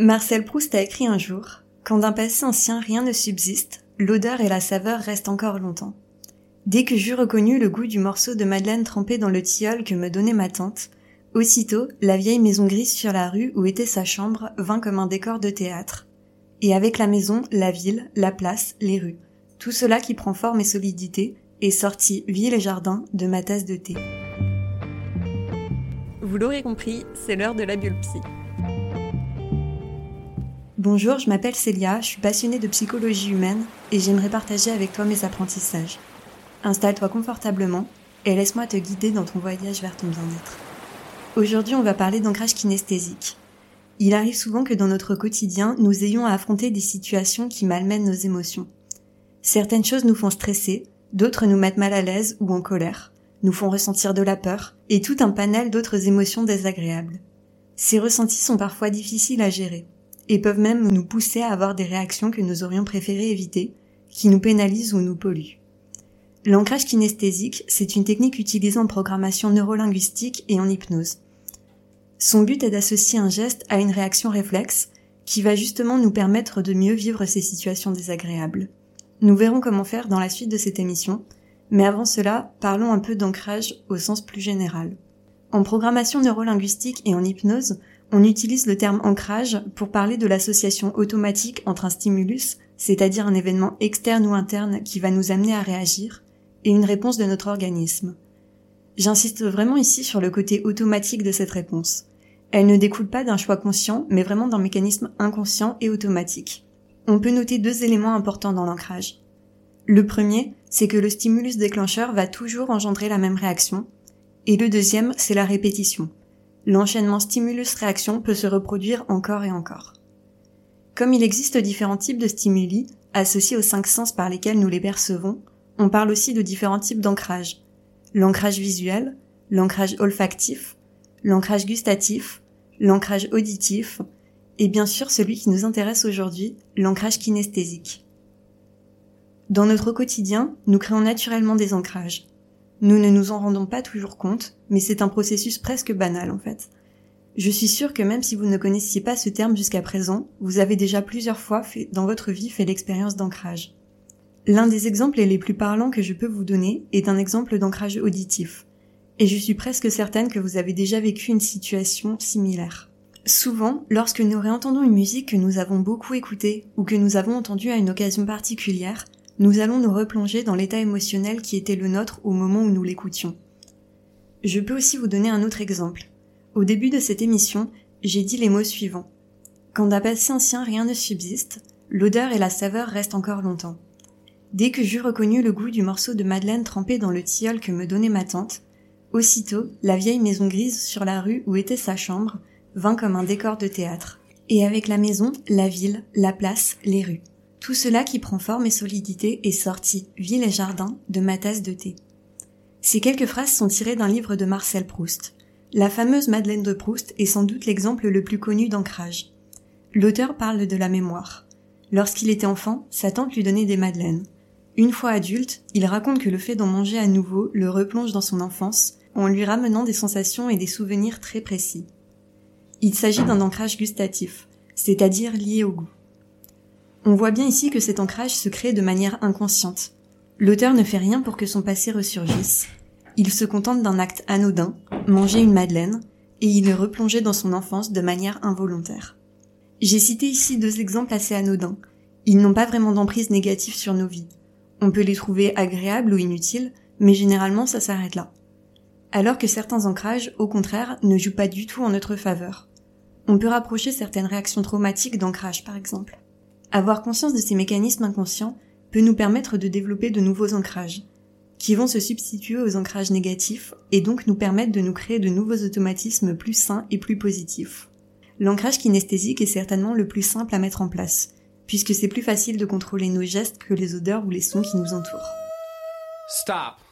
Marcel Proust a écrit un jour Quand d'un passé ancien rien ne subsiste, l'odeur et la saveur restent encore longtemps. Dès que j'eus reconnu le goût du morceau de madeleine trempé dans le tilleul que me donnait ma tante, aussitôt la vieille maison grise sur la rue où était sa chambre vint comme un décor de théâtre. Et avec la maison, la ville, la place, les rues, tout cela qui prend forme et solidité, est sorti ville et jardin de ma tasse de thé. Vous l'aurez compris, c'est l'heure de la bulle psy. Bonjour, je m'appelle Célia, je suis passionnée de psychologie humaine et j'aimerais partager avec toi mes apprentissages. Installe-toi confortablement et laisse-moi te guider dans ton voyage vers ton bien-être. Aujourd'hui, on va parler d'ancrage kinesthésique. Il arrive souvent que dans notre quotidien, nous ayons à affronter des situations qui malmènent nos émotions. Certaines choses nous font stresser, d'autres nous mettent mal à l'aise ou en colère, nous font ressentir de la peur et tout un panel d'autres émotions désagréables. Ces ressentis sont parfois difficiles à gérer et peuvent même nous pousser à avoir des réactions que nous aurions préféré éviter, qui nous pénalisent ou nous polluent. L'ancrage kinesthésique, c'est une technique utilisée en programmation neurolinguistique et en hypnose. Son but est d'associer un geste à une réaction réflexe qui va justement nous permettre de mieux vivre ces situations désagréables. Nous verrons comment faire dans la suite de cette émission, mais avant cela, parlons un peu d'ancrage au sens plus général. En programmation neurolinguistique et en hypnose, on utilise le terme ancrage pour parler de l'association automatique entre un stimulus, c'est-à-dire un événement externe ou interne qui va nous amener à réagir, et une réponse de notre organisme. J'insiste vraiment ici sur le côté automatique de cette réponse. Elle ne découle pas d'un choix conscient, mais vraiment d'un mécanisme inconscient et automatique. On peut noter deux éléments importants dans l'ancrage. Le premier, c'est que le stimulus déclencheur va toujours engendrer la même réaction, et le deuxième, c'est la répétition l'enchaînement stimulus-réaction peut se reproduire encore et encore. Comme il existe différents types de stimuli, associés aux cinq sens par lesquels nous les percevons, on parle aussi de différents types d'ancrage. L'ancrage visuel, l'ancrage olfactif, l'ancrage gustatif, l'ancrage auditif, et bien sûr celui qui nous intéresse aujourd'hui, l'ancrage kinesthésique. Dans notre quotidien, nous créons naturellement des ancrages. Nous ne nous en rendons pas toujours compte, mais c'est un processus presque banal en fait. Je suis sûre que même si vous ne connaissiez pas ce terme jusqu'à présent, vous avez déjà plusieurs fois fait, dans votre vie fait l'expérience d'ancrage. L'un des exemples les plus parlants que je peux vous donner est un exemple d'ancrage auditif. Et je suis presque certaine que vous avez déjà vécu une situation similaire. Souvent, lorsque nous réentendons une musique que nous avons beaucoup écoutée ou que nous avons entendue à une occasion particulière, nous allons nous replonger dans l'état émotionnel qui était le nôtre au moment où nous l'écoutions. Je peux aussi vous donner un autre exemple. Au début de cette émission, j'ai dit les mots suivants. Quand d'un passé ancien rien ne subsiste, l'odeur et la saveur restent encore longtemps. Dès que j'eus reconnu le goût du morceau de madeleine trempé dans le tilleul que me donnait ma tante, aussitôt la vieille maison grise sur la rue où était sa chambre vint comme un décor de théâtre. Et avec la maison, la ville, la place, les rues. Tout cela qui prend forme et solidité est sorti, ville et jardin, de ma tasse de thé. Ces quelques phrases sont tirées d'un livre de Marcel Proust. La fameuse Madeleine de Proust est sans doute l'exemple le plus connu d'ancrage. L'auteur parle de la mémoire. Lorsqu'il était enfant, sa tante lui donnait des madeleines. Une fois adulte, il raconte que le fait d'en manger à nouveau le replonge dans son enfance, en lui ramenant des sensations et des souvenirs très précis. Il s'agit d'un ancrage gustatif, c'est-à-dire lié au goût. On voit bien ici que cet ancrage se crée de manière inconsciente. L'auteur ne fait rien pour que son passé ressurgisse. Il se contente d'un acte anodin, manger une madeleine, et il est replongé dans son enfance de manière involontaire. J'ai cité ici deux exemples assez anodins. Ils n'ont pas vraiment d'emprise négative sur nos vies. On peut les trouver agréables ou inutiles, mais généralement ça s'arrête là. Alors que certains ancrages, au contraire, ne jouent pas du tout en notre faveur. On peut rapprocher certaines réactions traumatiques d'ancrage, par exemple. Avoir conscience de ces mécanismes inconscients peut nous permettre de développer de nouveaux ancrages, qui vont se substituer aux ancrages négatifs et donc nous permettre de nous créer de nouveaux automatismes plus sains et plus positifs. L'ancrage kinesthésique est certainement le plus simple à mettre en place, puisque c'est plus facile de contrôler nos gestes que les odeurs ou les sons qui nous entourent. Stop.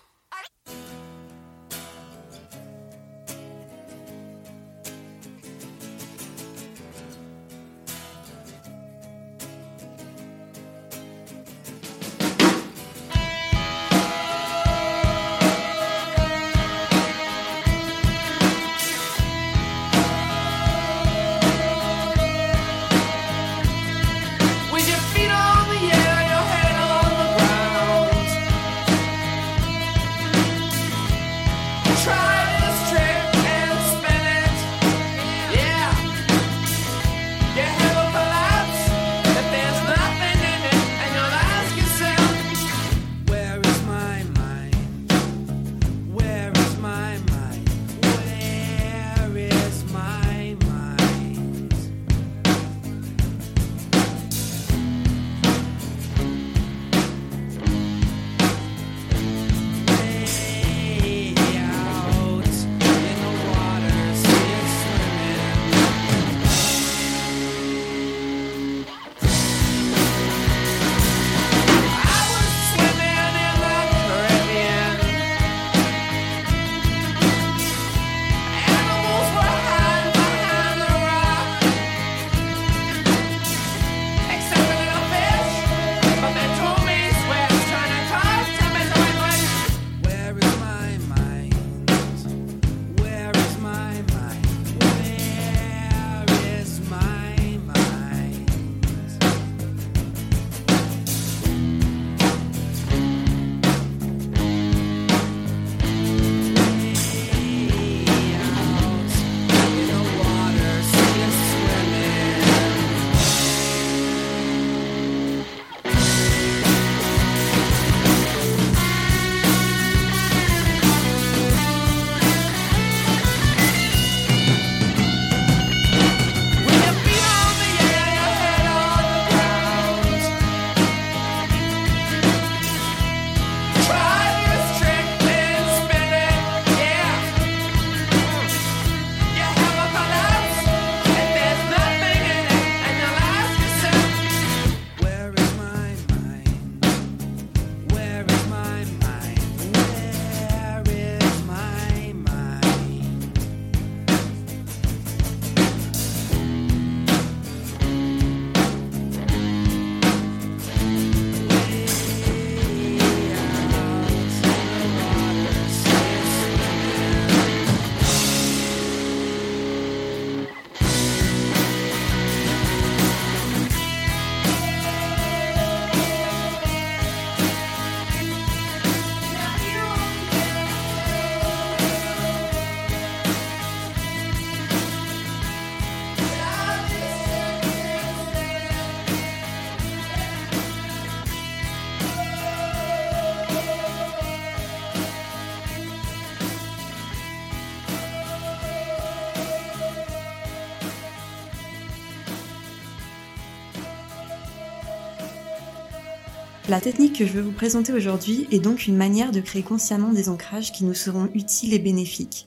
La technique que je veux vous présenter aujourd'hui est donc une manière de créer consciemment des ancrages qui nous seront utiles et bénéfiques.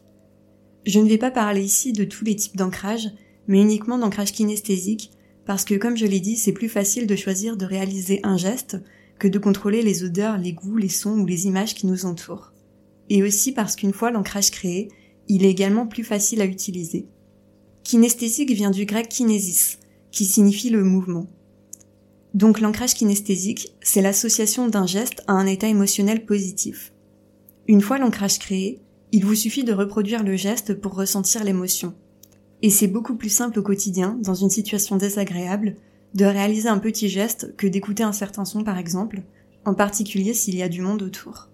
Je ne vais pas parler ici de tous les types d'ancrage, mais uniquement d'ancrage kinesthésique, parce que comme je l'ai dit, c'est plus facile de choisir de réaliser un geste que de contrôler les odeurs, les goûts, les sons ou les images qui nous entourent. Et aussi parce qu'une fois l'ancrage créé, il est également plus facile à utiliser. Kinesthésique vient du grec kinésis, qui signifie le mouvement. Donc l'ancrage kinesthésique, c'est l'association d'un geste à un état émotionnel positif. Une fois l'ancrage créé, il vous suffit de reproduire le geste pour ressentir l'émotion. Et c'est beaucoup plus simple au quotidien, dans une situation désagréable, de réaliser un petit geste que d'écouter un certain son par exemple, en particulier s'il y a du monde autour.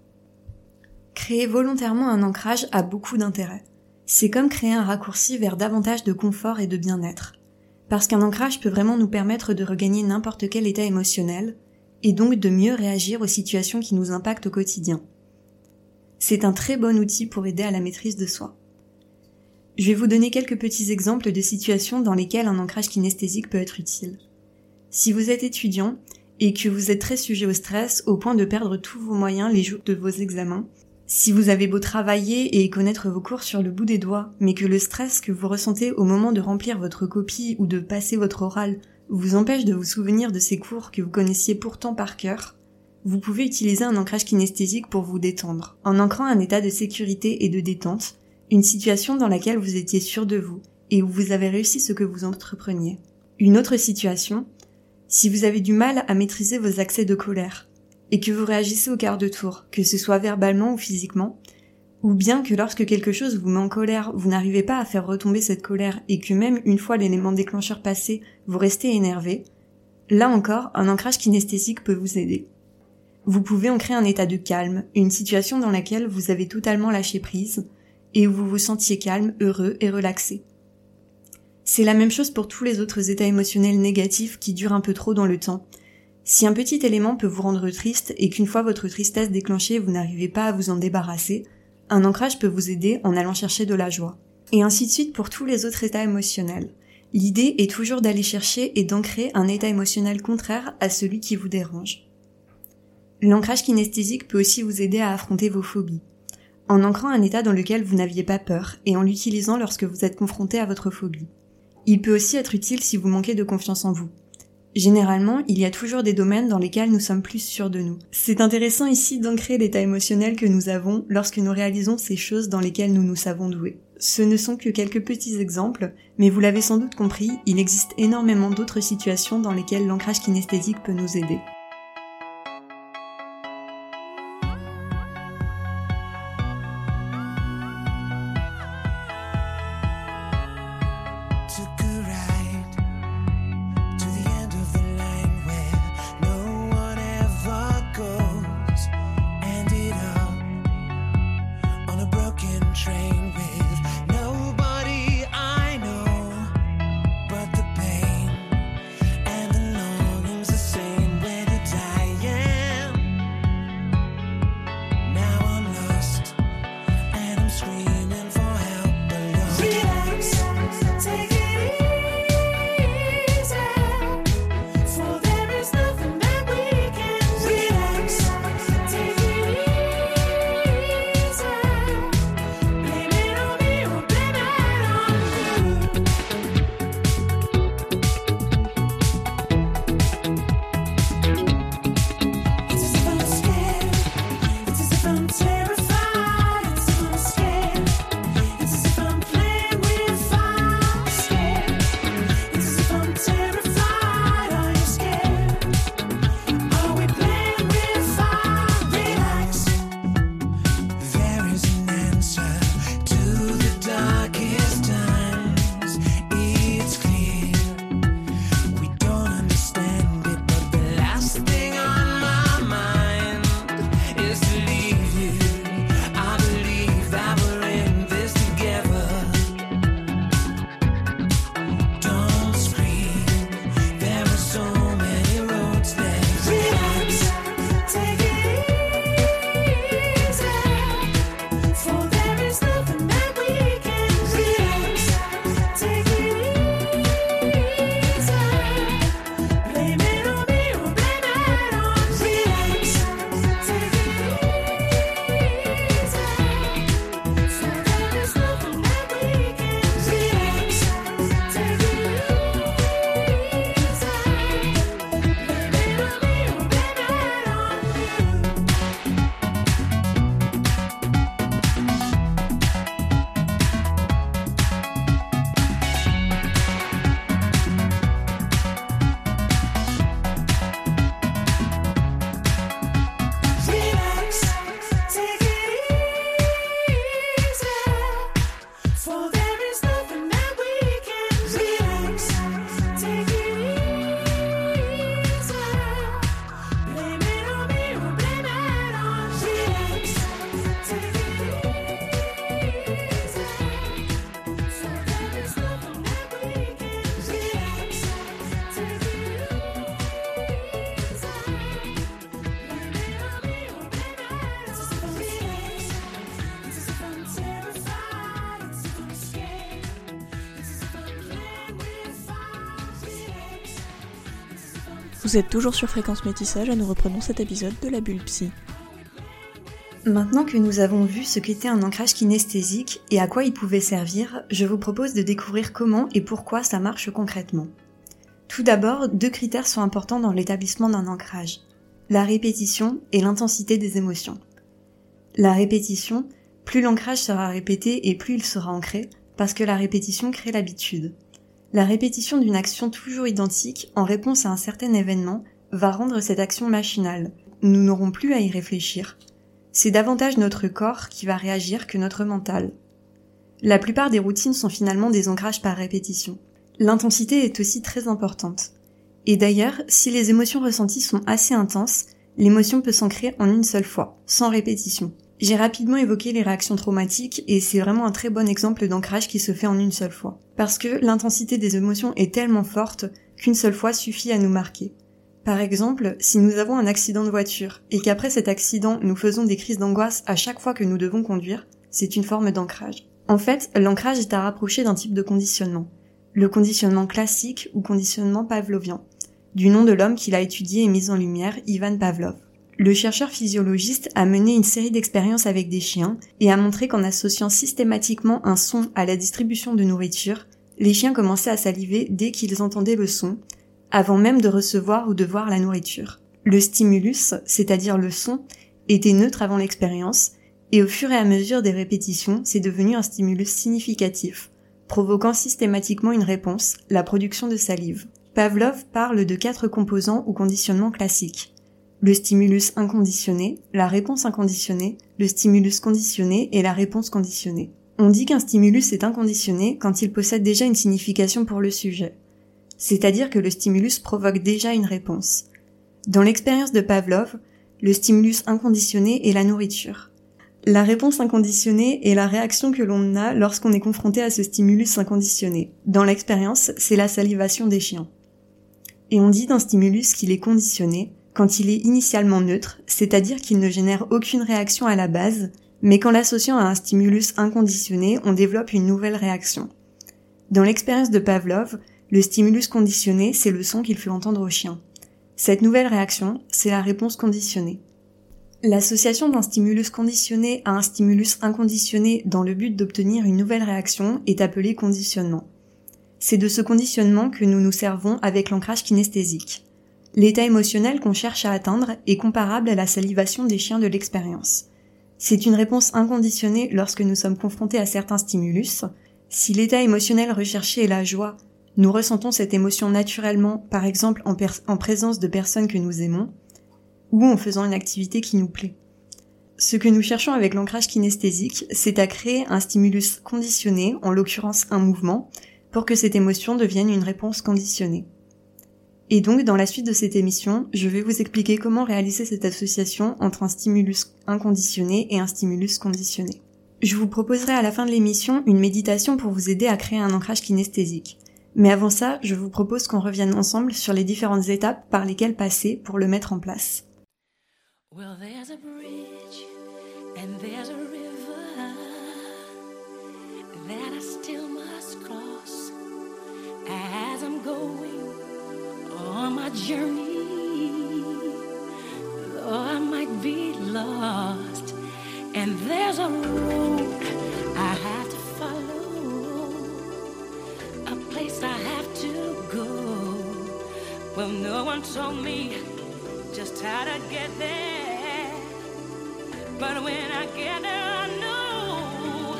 Créer volontairement un ancrage a beaucoup d'intérêt. C'est comme créer un raccourci vers davantage de confort et de bien-être parce qu'un ancrage peut vraiment nous permettre de regagner n'importe quel état émotionnel, et donc de mieux réagir aux situations qui nous impactent au quotidien. C'est un très bon outil pour aider à la maîtrise de soi. Je vais vous donner quelques petits exemples de situations dans lesquelles un ancrage kinesthésique peut être utile. Si vous êtes étudiant et que vous êtes très sujet au stress au point de perdre tous vos moyens les jours de vos examens, si vous avez beau travailler et connaître vos cours sur le bout des doigts, mais que le stress que vous ressentez au moment de remplir votre copie ou de passer votre oral vous empêche de vous souvenir de ces cours que vous connaissiez pourtant par cœur, vous pouvez utiliser un ancrage kinesthésique pour vous détendre, en ancrant un état de sécurité et de détente, une situation dans laquelle vous étiez sûr de vous et où vous avez réussi ce que vous entrepreniez. Une autre situation, si vous avez du mal à maîtriser vos accès de colère, et que vous réagissez au quart de tour, que ce soit verbalement ou physiquement, ou bien que lorsque quelque chose vous met en colère, vous n'arrivez pas à faire retomber cette colère et que même une fois l'élément déclencheur passé, vous restez énervé, là encore, un ancrage kinesthésique peut vous aider. Vous pouvez en créer un état de calme, une situation dans laquelle vous avez totalement lâché prise, et où vous vous sentiez calme, heureux et relaxé. C'est la même chose pour tous les autres états émotionnels négatifs qui durent un peu trop dans le temps, si un petit élément peut vous rendre triste et qu'une fois votre tristesse déclenchée vous n'arrivez pas à vous en débarrasser, un ancrage peut vous aider en allant chercher de la joie. Et ainsi de suite pour tous les autres états émotionnels. L'idée est toujours d'aller chercher et d'ancrer un état émotionnel contraire à celui qui vous dérange. L'ancrage kinesthésique peut aussi vous aider à affronter vos phobies. En ancrant un état dans lequel vous n'aviez pas peur et en l'utilisant lorsque vous êtes confronté à votre phobie. Il peut aussi être utile si vous manquez de confiance en vous. Généralement, il y a toujours des domaines dans lesquels nous sommes plus sûrs de nous. C'est intéressant ici d'ancrer l'état émotionnel que nous avons lorsque nous réalisons ces choses dans lesquelles nous nous savons doués. Ce ne sont que quelques petits exemples, mais vous l'avez sans doute compris, il existe énormément d'autres situations dans lesquelles l'ancrage kinesthésique peut nous aider. Vous êtes toujours sur Fréquence Métissage et nous reprenons cet épisode de la bulle psy. Maintenant que nous avons vu ce qu'était un ancrage kinesthésique et à quoi il pouvait servir, je vous propose de découvrir comment et pourquoi ça marche concrètement. Tout d'abord, deux critères sont importants dans l'établissement d'un ancrage. La répétition et l'intensité des émotions. La répétition, plus l'ancrage sera répété et plus il sera ancré, parce que la répétition crée l'habitude. La répétition d'une action toujours identique en réponse à un certain événement va rendre cette action machinale. Nous n'aurons plus à y réfléchir. C'est davantage notre corps qui va réagir que notre mental. La plupart des routines sont finalement des ancrages par répétition. L'intensité est aussi très importante. Et d'ailleurs, si les émotions ressenties sont assez intenses, l'émotion peut s'ancrer en une seule fois, sans répétition. J'ai rapidement évoqué les réactions traumatiques et c'est vraiment un très bon exemple d'ancrage qui se fait en une seule fois. Parce que l'intensité des émotions est tellement forte qu'une seule fois suffit à nous marquer. Par exemple, si nous avons un accident de voiture et qu'après cet accident nous faisons des crises d'angoisse à chaque fois que nous devons conduire, c'est une forme d'ancrage. En fait, l'ancrage est à rapprocher d'un type de conditionnement. Le conditionnement classique ou conditionnement pavlovien, du nom de l'homme qu'il a étudié et mis en lumière, Ivan Pavlov. Le chercheur physiologiste a mené une série d'expériences avec des chiens et a montré qu'en associant systématiquement un son à la distribution de nourriture, les chiens commençaient à saliver dès qu'ils entendaient le son, avant même de recevoir ou de voir la nourriture. Le stimulus, c'est-à-dire le son, était neutre avant l'expérience, et au fur et à mesure des répétitions, c'est devenu un stimulus significatif, provoquant systématiquement une réponse, la production de salive. Pavlov parle de quatre composants ou conditionnements classiques le stimulus inconditionné, la réponse inconditionnée, le stimulus conditionné et la réponse conditionnée. On dit qu'un stimulus est inconditionné quand il possède déjà une signification pour le sujet. C'est-à-dire que le stimulus provoque déjà une réponse. Dans l'expérience de Pavlov, le stimulus inconditionné est la nourriture. La réponse inconditionnée est la réaction que l'on a lorsqu'on est confronté à ce stimulus inconditionné. Dans l'expérience, c'est la salivation des chiens. Et on dit d'un stimulus qu'il est conditionné quand il est initialement neutre, c'est-à-dire qu'il ne génère aucune réaction à la base, mais qu'en l'associant à un stimulus inconditionné, on développe une nouvelle réaction. Dans l'expérience de Pavlov, le stimulus conditionné, c'est le son qu'il fait entendre au chien. Cette nouvelle réaction, c'est la réponse conditionnée. L'association d'un stimulus conditionné à un stimulus inconditionné dans le but d'obtenir une nouvelle réaction est appelée conditionnement. C'est de ce conditionnement que nous nous servons avec l'ancrage kinesthésique. L'état émotionnel qu'on cherche à atteindre est comparable à la salivation des chiens de l'expérience. C'est une réponse inconditionnée lorsque nous sommes confrontés à certains stimulus. Si l'état émotionnel recherché est la joie, nous ressentons cette émotion naturellement, par exemple en, en présence de personnes que nous aimons, ou en faisant une activité qui nous plaît. Ce que nous cherchons avec l'ancrage kinesthésique, c'est à créer un stimulus conditionné, en l'occurrence un mouvement, pour que cette émotion devienne une réponse conditionnée. Et donc, dans la suite de cette émission, je vais vous expliquer comment réaliser cette association entre un stimulus inconditionné et un stimulus conditionné. Je vous proposerai à la fin de l'émission une méditation pour vous aider à créer un ancrage kinesthésique. Mais avant ça, je vous propose qu'on revienne ensemble sur les différentes étapes par lesquelles passer pour le mettre en place. On my journey. Though I might be lost, and there's a road I have to follow, a place I have to go. Well, no one told me just how to get there, but when I get there, I know,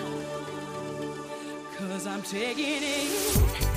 cause I'm taking it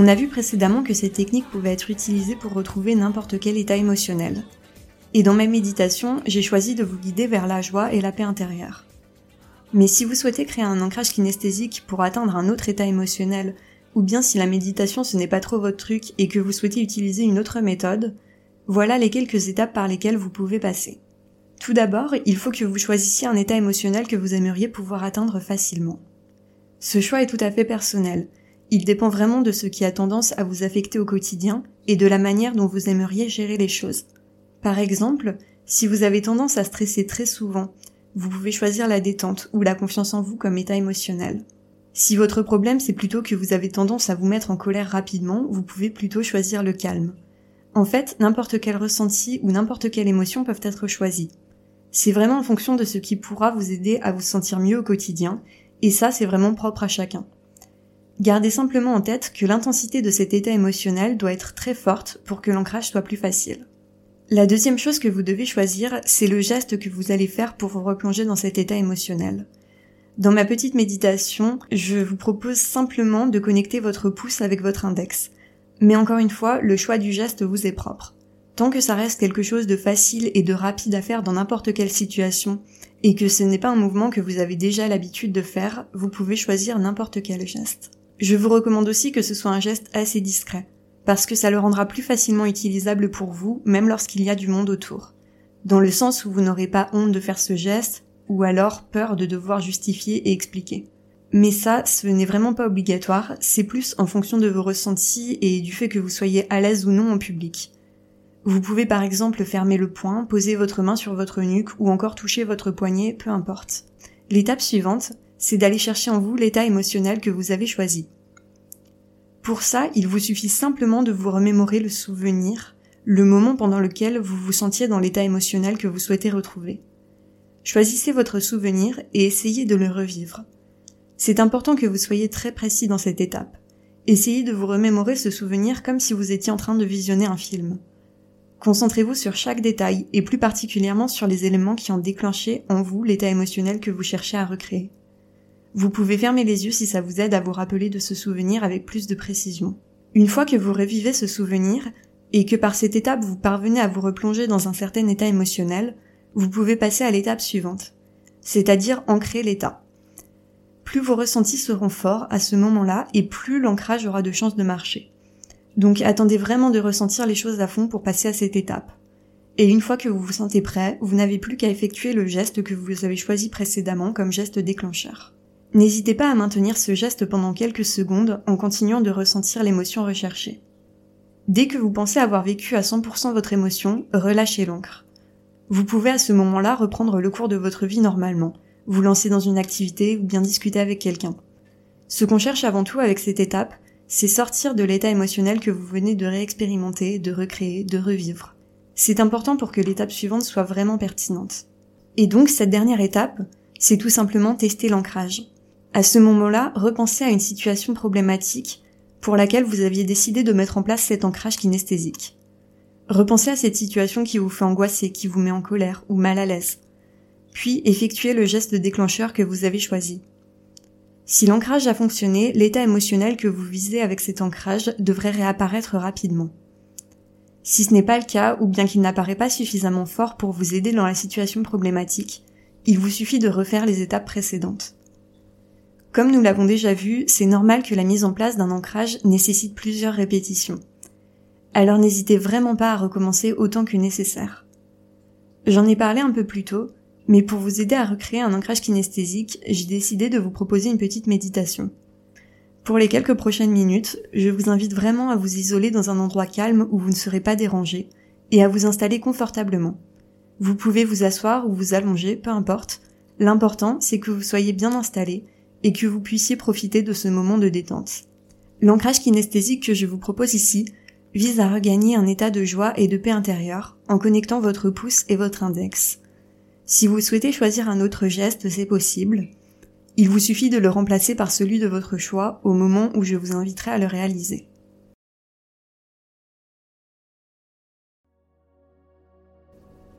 On a vu précédemment que cette technique pouvait être utilisée pour retrouver n'importe quel état émotionnel. Et dans ma méditation, j'ai choisi de vous guider vers la joie et la paix intérieure. Mais si vous souhaitez créer un ancrage kinesthésique pour atteindre un autre état émotionnel, ou bien si la méditation ce n'est pas trop votre truc et que vous souhaitez utiliser une autre méthode, voilà les quelques étapes par lesquelles vous pouvez passer. Tout d'abord, il faut que vous choisissiez un état émotionnel que vous aimeriez pouvoir atteindre facilement. Ce choix est tout à fait personnel. Il dépend vraiment de ce qui a tendance à vous affecter au quotidien et de la manière dont vous aimeriez gérer les choses. Par exemple, si vous avez tendance à stresser très souvent, vous pouvez choisir la détente ou la confiance en vous comme état émotionnel. Si votre problème c'est plutôt que vous avez tendance à vous mettre en colère rapidement, vous pouvez plutôt choisir le calme. En fait, n'importe quel ressenti ou n'importe quelle émotion peuvent être choisis. C'est vraiment en fonction de ce qui pourra vous aider à vous sentir mieux au quotidien, et ça c'est vraiment propre à chacun. Gardez simplement en tête que l'intensité de cet état émotionnel doit être très forte pour que l'ancrage soit plus facile. La deuxième chose que vous devez choisir, c'est le geste que vous allez faire pour vous replonger dans cet état émotionnel. Dans ma petite méditation, je vous propose simplement de connecter votre pouce avec votre index. Mais encore une fois, le choix du geste vous est propre. Tant que ça reste quelque chose de facile et de rapide à faire dans n'importe quelle situation, et que ce n'est pas un mouvement que vous avez déjà l'habitude de faire, vous pouvez choisir n'importe quel geste. Je vous recommande aussi que ce soit un geste assez discret, parce que ça le rendra plus facilement utilisable pour vous, même lorsqu'il y a du monde autour. Dans le sens où vous n'aurez pas honte de faire ce geste, ou alors peur de devoir justifier et expliquer. Mais ça, ce n'est vraiment pas obligatoire, c'est plus en fonction de vos ressentis et du fait que vous soyez à l'aise ou non en public. Vous pouvez par exemple fermer le poing, poser votre main sur votre nuque ou encore toucher votre poignet, peu importe. L'étape suivante, c'est d'aller chercher en vous l'état émotionnel que vous avez choisi. Pour ça, il vous suffit simplement de vous remémorer le souvenir, le moment pendant lequel vous vous sentiez dans l'état émotionnel que vous souhaitez retrouver. Choisissez votre souvenir et essayez de le revivre. C'est important que vous soyez très précis dans cette étape. Essayez de vous remémorer ce souvenir comme si vous étiez en train de visionner un film. Concentrez-vous sur chaque détail et plus particulièrement sur les éléments qui ont déclenché en vous l'état émotionnel que vous cherchez à recréer. Vous pouvez fermer les yeux si ça vous aide à vous rappeler de ce souvenir avec plus de précision. Une fois que vous revivez ce souvenir, et que par cette étape vous parvenez à vous replonger dans un certain état émotionnel, vous pouvez passer à l'étape suivante, c'est-à-dire ancrer l'état. Plus vos ressentis seront forts à ce moment-là et plus l'ancrage aura de chances de marcher. Donc attendez vraiment de ressentir les choses à fond pour passer à cette étape. Et une fois que vous vous sentez prêt, vous n'avez plus qu'à effectuer le geste que vous avez choisi précédemment comme geste déclencheur. N'hésitez pas à maintenir ce geste pendant quelques secondes en continuant de ressentir l'émotion recherchée. Dès que vous pensez avoir vécu à 100% votre émotion, relâchez l'encre. Vous pouvez à ce moment-là reprendre le cours de votre vie normalement, vous lancer dans une activité ou bien discuter avec quelqu'un. Ce qu'on cherche avant tout avec cette étape, c'est sortir de l'état émotionnel que vous venez de réexpérimenter, de recréer, de revivre. C'est important pour que l'étape suivante soit vraiment pertinente. Et donc cette dernière étape, c'est tout simplement tester l'ancrage. À ce moment-là, repensez à une situation problématique pour laquelle vous aviez décidé de mettre en place cet ancrage kinesthésique. Repensez à cette situation qui vous fait angoisser, qui vous met en colère ou mal à l'aise. Puis effectuez le geste déclencheur que vous avez choisi. Si l'ancrage a fonctionné, l'état émotionnel que vous visez avec cet ancrage devrait réapparaître rapidement. Si ce n'est pas le cas, ou bien qu'il n'apparaît pas suffisamment fort pour vous aider dans la situation problématique, il vous suffit de refaire les étapes précédentes. Comme nous l'avons déjà vu, c'est normal que la mise en place d'un ancrage nécessite plusieurs répétitions alors n'hésitez vraiment pas à recommencer autant que nécessaire. J'en ai parlé un peu plus tôt, mais pour vous aider à recréer un ancrage kinesthésique, j'ai décidé de vous proposer une petite méditation. Pour les quelques prochaines minutes, je vous invite vraiment à vous isoler dans un endroit calme où vous ne serez pas dérangé, et à vous installer confortablement. Vous pouvez vous asseoir ou vous allonger, peu importe. L'important, c'est que vous soyez bien installé et que vous puissiez profiter de ce moment de détente. L'ancrage kinesthésique que je vous propose ici vise à regagner un état de joie et de paix intérieure en connectant votre pouce et votre index. Si vous souhaitez choisir un autre geste, c'est possible. Il vous suffit de le remplacer par celui de votre choix au moment où je vous inviterai à le réaliser.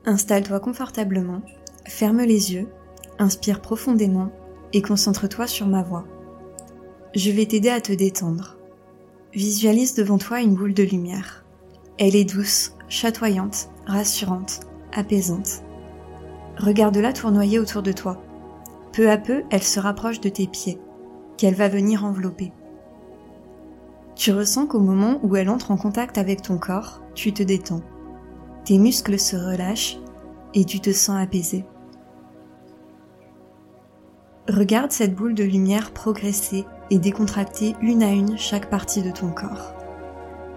Installe-toi confortablement, ferme les yeux, inspire profondément et concentre-toi sur ma voix. Je vais t'aider à te détendre. Visualise devant toi une boule de lumière. Elle est douce, chatoyante, rassurante, apaisante. Regarde-la tournoyer autour de toi. Peu à peu, elle se rapproche de tes pieds, qu'elle va venir envelopper. Tu ressens qu'au moment où elle entre en contact avec ton corps, tu te détends. Tes muscles se relâchent et tu te sens apaisé. Regarde cette boule de lumière progresser et décontracter une à une chaque partie de ton corps.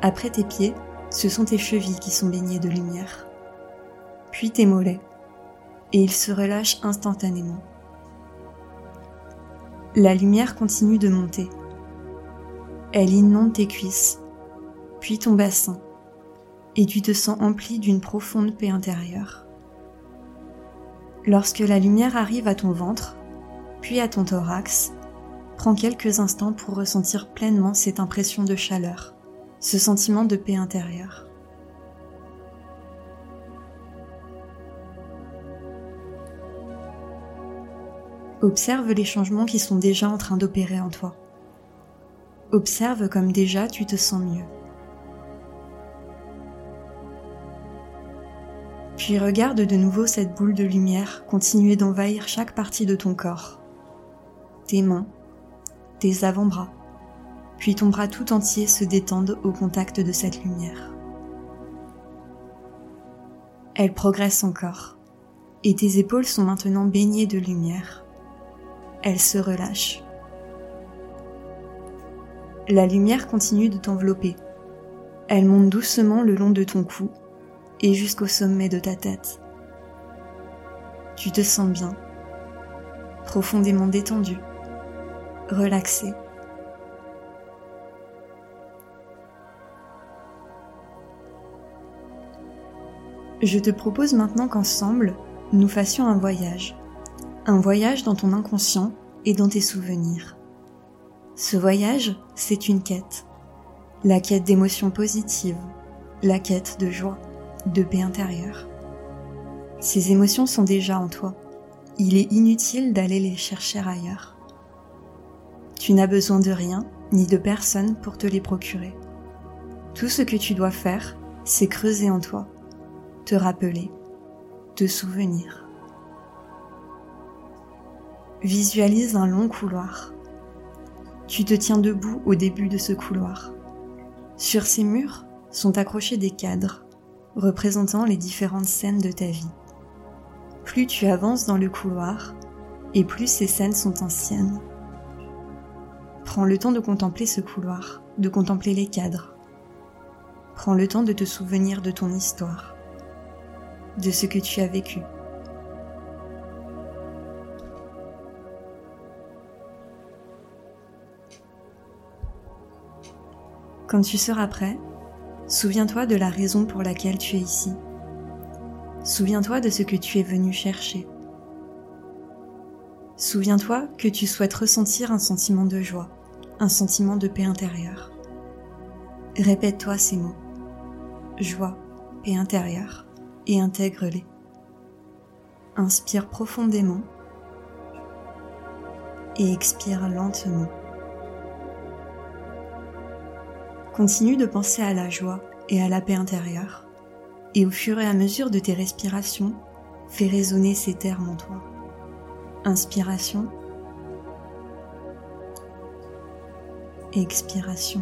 Après tes pieds, ce sont tes chevilles qui sont baignées de lumière. Puis tes mollets. Et ils se relâchent instantanément. La lumière continue de monter. Elle inonde tes cuisses, puis ton bassin, et tu te sens empli d'une profonde paix intérieure. Lorsque la lumière arrive à ton ventre, puis à ton thorax, prends quelques instants pour ressentir pleinement cette impression de chaleur, ce sentiment de paix intérieure. Observe les changements qui sont déjà en train d'opérer en toi. Observe comme déjà tu te sens mieux. Puis regarde de nouveau cette boule de lumière continuer d'envahir chaque partie de ton corps. Tes mains, tes avant-bras, puis ton bras tout entier se détendent au contact de cette lumière. Elle progresse encore, et tes épaules sont maintenant baignées de lumière. Elle se relâche. La lumière continue de t'envelopper. Elle monte doucement le long de ton cou et jusqu'au sommet de ta tête. Tu te sens bien, profondément détendu, relaxé. Je te propose maintenant qu'ensemble, nous fassions un voyage. Un voyage dans ton inconscient et dans tes souvenirs. Ce voyage, c'est une quête. La quête d'émotions positives, la quête de joie, de paix intérieure. Ces émotions sont déjà en toi. Il est inutile d'aller les chercher ailleurs. Tu n'as besoin de rien ni de personne pour te les procurer. Tout ce que tu dois faire, c'est creuser en toi, te rappeler, te souvenir. Visualise un long couloir. Tu te tiens debout au début de ce couloir. Sur ces murs sont accrochés des cadres représentant les différentes scènes de ta vie. Plus tu avances dans le couloir, et plus ces scènes sont anciennes. Prends le temps de contempler ce couloir, de contempler les cadres. Prends le temps de te souvenir de ton histoire, de ce que tu as vécu. Quand tu seras prêt, souviens-toi de la raison pour laquelle tu es ici. Souviens-toi de ce que tu es venu chercher. Souviens-toi que tu souhaites ressentir un sentiment de joie, un sentiment de paix intérieure. Répète-toi ces mots. Joie, paix intérieure, et intègre-les. Inspire profondément et expire lentement. Continue de penser à la joie et à la paix intérieure, et au fur et à mesure de tes respirations, fais résonner ces termes en toi. Inspiration, expiration,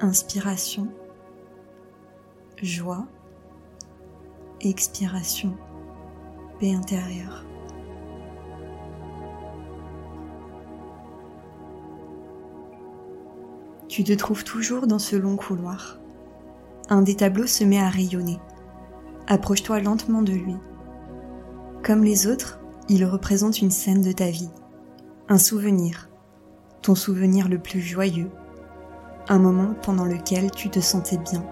inspiration, joie, expiration, paix intérieure. Tu te trouves toujours dans ce long couloir. Un des tableaux se met à rayonner. Approche-toi lentement de lui. Comme les autres, il représente une scène de ta vie, un souvenir, ton souvenir le plus joyeux, un moment pendant lequel tu te sentais bien,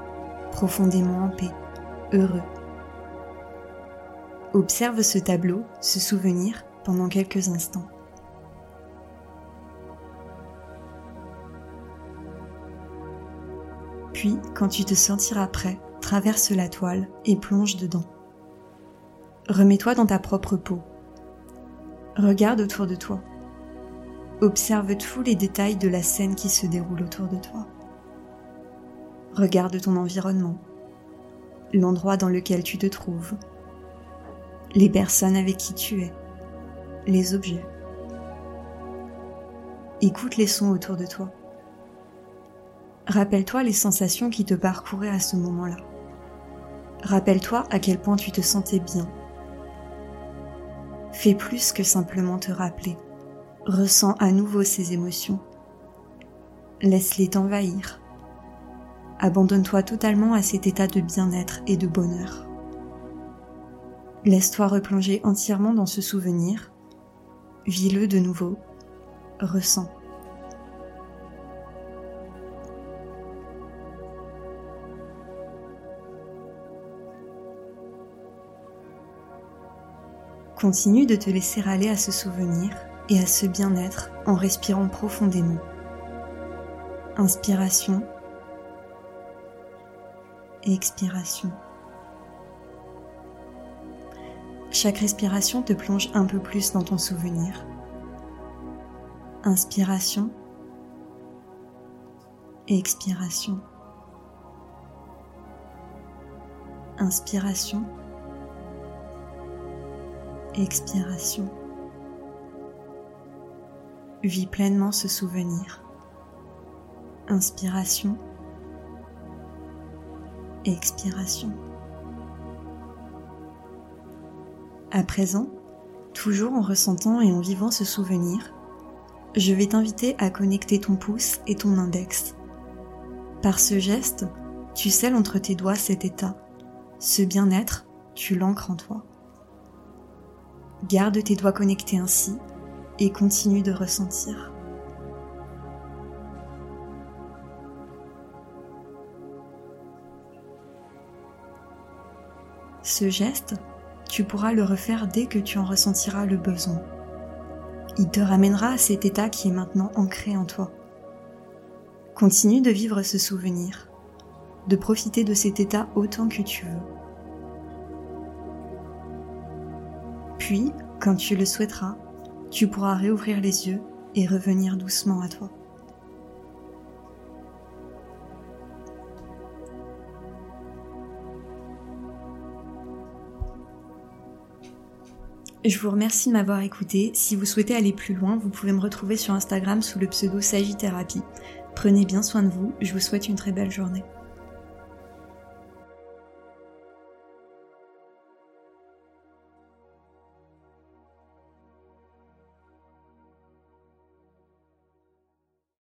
profondément en paix, heureux. Observe ce tableau, ce souvenir, pendant quelques instants. Puis, quand tu te sentiras prêt, traverse la toile et plonge dedans. Remets-toi dans ta propre peau. Regarde autour de toi. Observe tous les détails de la scène qui se déroule autour de toi. Regarde ton environnement, l'endroit dans lequel tu te trouves, les personnes avec qui tu es, les objets. Écoute les sons autour de toi. Rappelle-toi les sensations qui te parcouraient à ce moment-là. Rappelle-toi à quel point tu te sentais bien. Fais plus que simplement te rappeler. Ressens à nouveau ces émotions. Laisse-les t'envahir. Abandonne-toi totalement à cet état de bien-être et de bonheur. Laisse-toi replonger entièrement dans ce souvenir. Vis-le de nouveau. Ressens. Continue de te laisser aller à ce souvenir et à ce bien-être en respirant profondément. Inspiration et expiration. Chaque respiration te plonge un peu plus dans ton souvenir. Inspiration et expiration. Inspiration expiration. Vis pleinement ce souvenir. Inspiration, expiration. À présent, toujours en ressentant et en vivant ce souvenir, je vais t'inviter à connecter ton pouce et ton index. Par ce geste, tu scelles entre tes doigts cet état. Ce bien-être, tu l'ancres en toi. Garde tes doigts connectés ainsi et continue de ressentir. Ce geste, tu pourras le refaire dès que tu en ressentiras le besoin. Il te ramènera à cet état qui est maintenant ancré en toi. Continue de vivre ce souvenir, de profiter de cet état autant que tu veux. Puis, quand tu le souhaiteras, tu pourras réouvrir les yeux et revenir doucement à toi. Je vous remercie de m'avoir écouté. Si vous souhaitez aller plus loin, vous pouvez me retrouver sur Instagram sous le pseudo Sagittérapie. Prenez bien soin de vous, je vous souhaite une très belle journée.